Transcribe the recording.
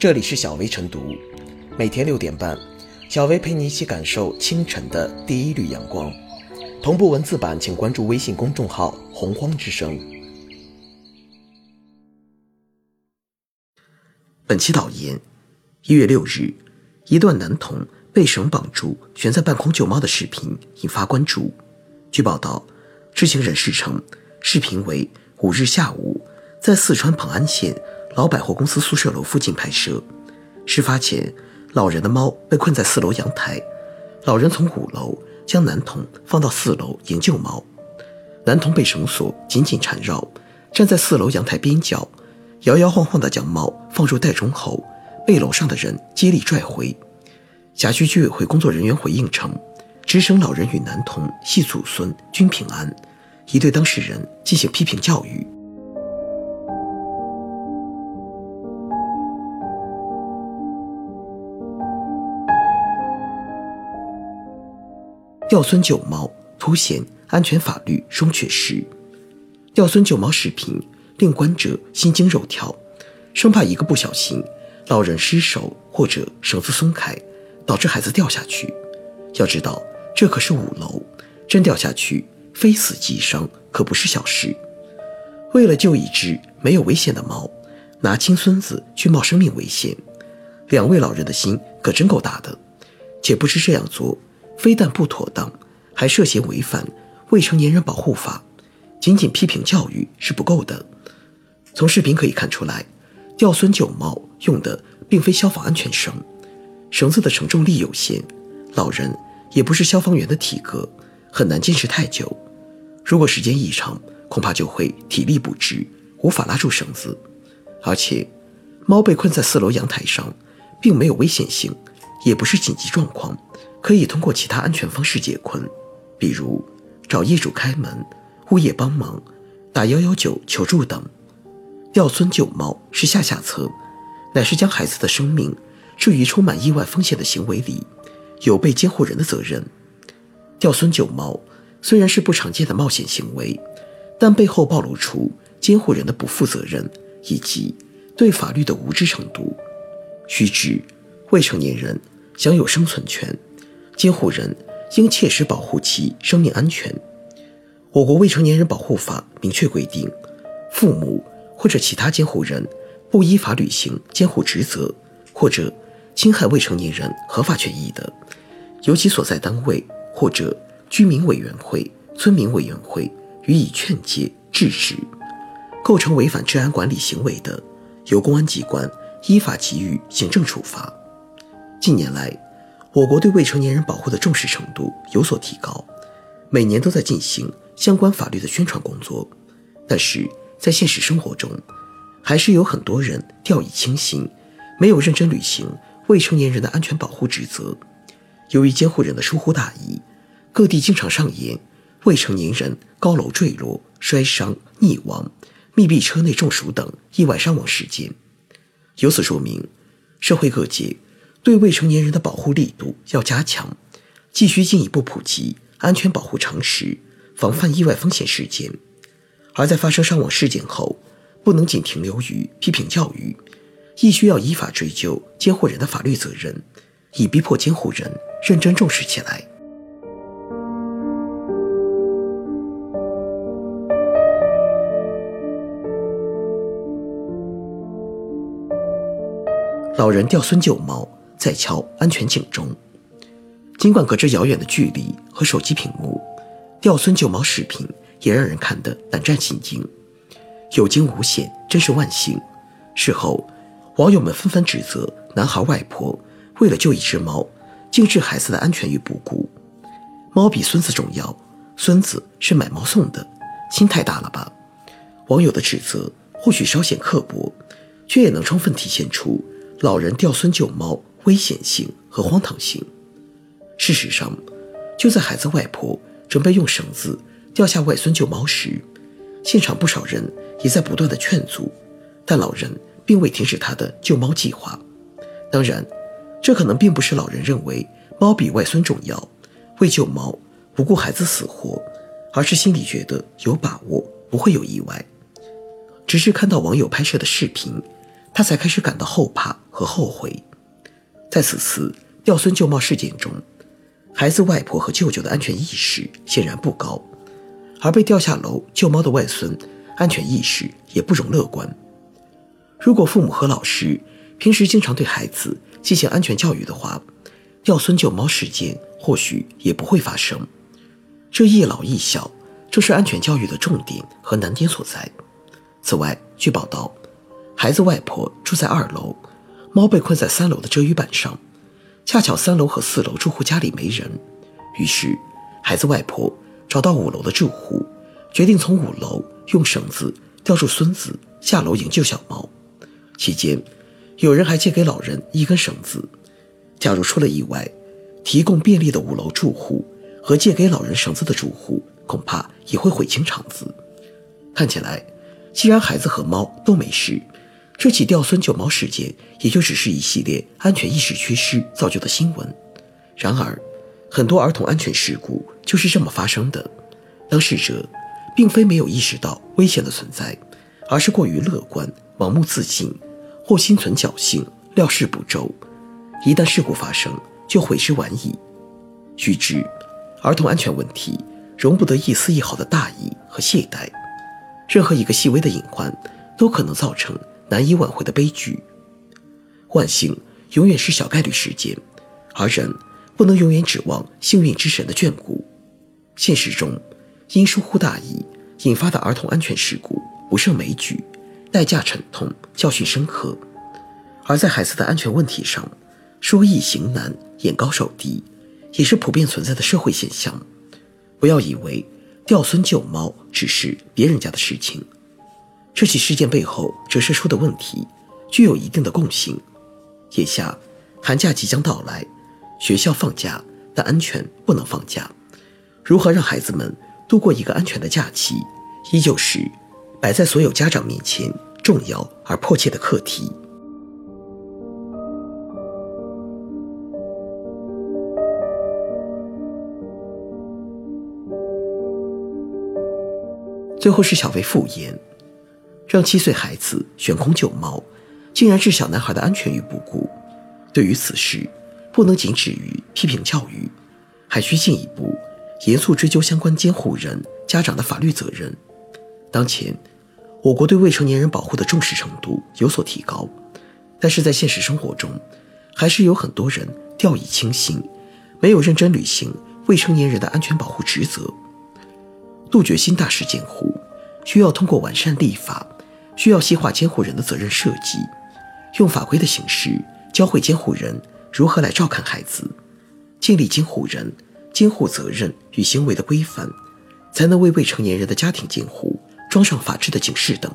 这里是小薇晨读，每天六点半，小薇陪你一起感受清晨的第一缕阳光。同步文字版，请关注微信公众号“洪荒之声”。本期导言：一月六日，一段男童被绳绑住悬在半空救猫的视频引发关注。据报道，知情人士称，视频为五日下午在四川蓬安县。老百货公司宿舍楼附近拍摄。事发前，老人的猫被困在四楼阳台，老人从五楼将男童放到四楼营救猫。男童被绳索紧紧缠绕，站在四楼阳台边角，摇摇晃晃地将猫放入袋中后，被楼上的人接力拽回。辖区居委会工作人员回应称，直升老人与男童系祖孙均平安，已对当事人进行批评教育。吊孙救猫凸显安全法律双缺失，吊孙救猫视频令观者心惊肉跳，生怕一个不小心，老人失手或者绳子松开，导致孩子掉下去。要知道，这可是五楼，真掉下去，非死即伤，可不是小事。为了救一只没有危险的猫，拿亲孙子去冒生命危险，两位老人的心可真够大的。且不知这样做。非但不妥当，还涉嫌违反未成年人保护法。仅仅批评教育是不够的。从视频可以看出来，吊孙救猫用的并非消防安全绳，绳子的承重力有限，老人也不是消防员的体格，很难坚持太久。如果时间一长，恐怕就会体力不支，无法拉住绳子。而且，猫被困在四楼阳台上，并没有危险性，也不是紧急状况。可以通过其他安全方式解困，比如找业主开门、物业帮忙、打幺幺九求助等。吊孙救猫是下下策，乃是将孩子的生命置于充满意外风险的行为里，有被监护人的责任。吊孙救猫虽然是不常见的冒险行为，但背后暴露出监护人的不负责任以及对法律的无知程度。须知，未成年人享有生存权。监护人应切实保护其生命安全。我国未成年人保护法明确规定，父母或者其他监护人不依法履行监护职责，或者侵害未成年人合法权益的，由其所在单位或者居民委员会、村民委员会予以劝诫制止。构成违反治安管理行为的，由公安机关依法给予行政处罚。近年来，我国对未成年人保护的重视程度有所提高，每年都在进行相关法律的宣传工作。但是在现实生活中，还是有很多人掉以轻心，没有认真履行未成年人的安全保护职责。由于监护人的疏忽大意，各地经常上演未成年人高楼坠落、摔伤、溺亡、密闭车内中暑等意外伤亡事件。由此说明，社会各界。对未成年人的保护力度要加强，继续进一步普及安全保护常识，防范意外风险事件。而在发生伤亡事件后，不能仅停留于批评教育，亦需要依法追究监护人的法律责任，以逼迫监护人认真重视起来。老人掉孙救猫。在敲安全警钟。尽管隔着遥远的距离和手机屏幕，吊孙救猫视频也让人看得胆战心惊。有惊无险，真是万幸。事后，网友们纷纷指责男孩外婆为了救一只猫，竟置孩子的安全于不顾。猫比孙子重要，孙子是买猫送的，心太大了吧？网友的指责或许稍显刻薄，却也能充分体现出老人吊孙救猫。危险性和荒唐性。事实上，就在孩子外婆准备用绳子吊下外孙救猫时，现场不少人也在不断的劝阻，但老人并未停止他的救猫计划。当然，这可能并不是老人认为猫比外孙重要，为救猫不顾孩子死活，而是心里觉得有把握不会有意外。直至看到网友拍摄的视频，他才开始感到后怕和后悔。在此次吊孙救猫事件中，孩子外婆和舅舅的安全意识显然不高，而被吊下楼救猫的外孙安全意识也不容乐观。如果父母和老师平时经常对孩子进行安全教育的话，吊孙救猫事件或许也不会发生。这一老一小，正是安全教育的重点和难点所在。此外，据报道，孩子外婆住在二楼，猫被困在三楼的遮雨板上，恰巧三楼和四楼住户家里没人，于是孩子外婆找到五楼的住户，决定从五楼用绳子吊住孙子下楼营救小猫。期间，有人还借给老人一根绳子。假如出了意外，提供便利的五楼住户和借给老人绳子的住户恐怕也会毁清肠子。看起来，既然孩子和猫都没事，这起吊孙救猫事件也就只是一系列安全意识缺失造就的新闻。然而，很多儿童安全事故就是这么发生的。当事者并非没有意识到危险的存在，而是过于乐观、盲目自信。或心存侥幸，料事不周，一旦事故发生，就悔之晚矣。须知，儿童安全问题容不得一丝一毫的大意和懈怠，任何一个细微的隐患都可能造成难以挽回的悲剧。万幸永远是小概率事件，而人不能永远指望幸运之神的眷顾。现实中，因疏忽大意引发的儿童安全事故不胜枚举。代价沉痛，教训深刻。而在孩子的安全问题上，说易行难，眼高手低，也是普遍存在的社会现象。不要以为掉孙救猫只是别人家的事情，这起事件背后折射出的问题具有一定的共性。眼下寒假即将到来，学校放假，但安全不能放假。如何让孩子们度过一个安全的假期，依旧是。摆在所有家长面前重要而迫切的课题。最后是小薇复言，让七岁孩子悬空救猫，竟然置小男孩的安全于不顾。对于此事，不能仅止于批评教育，还需进一步严肃追究相关监护人、家长的法律责任。当前。我国对未成年人保护的重视程度有所提高，但是在现实生活中，还是有很多人掉以轻心，没有认真履行未成年人的安全保护职责。杜绝新大事监护，需要通过完善立法，需要细化监护人的责任设计，用法规的形式教会监护人如何来照看孩子，建立监护人监护责任与行为的规范，才能为未成年人的家庭监护。装上法治的警示灯。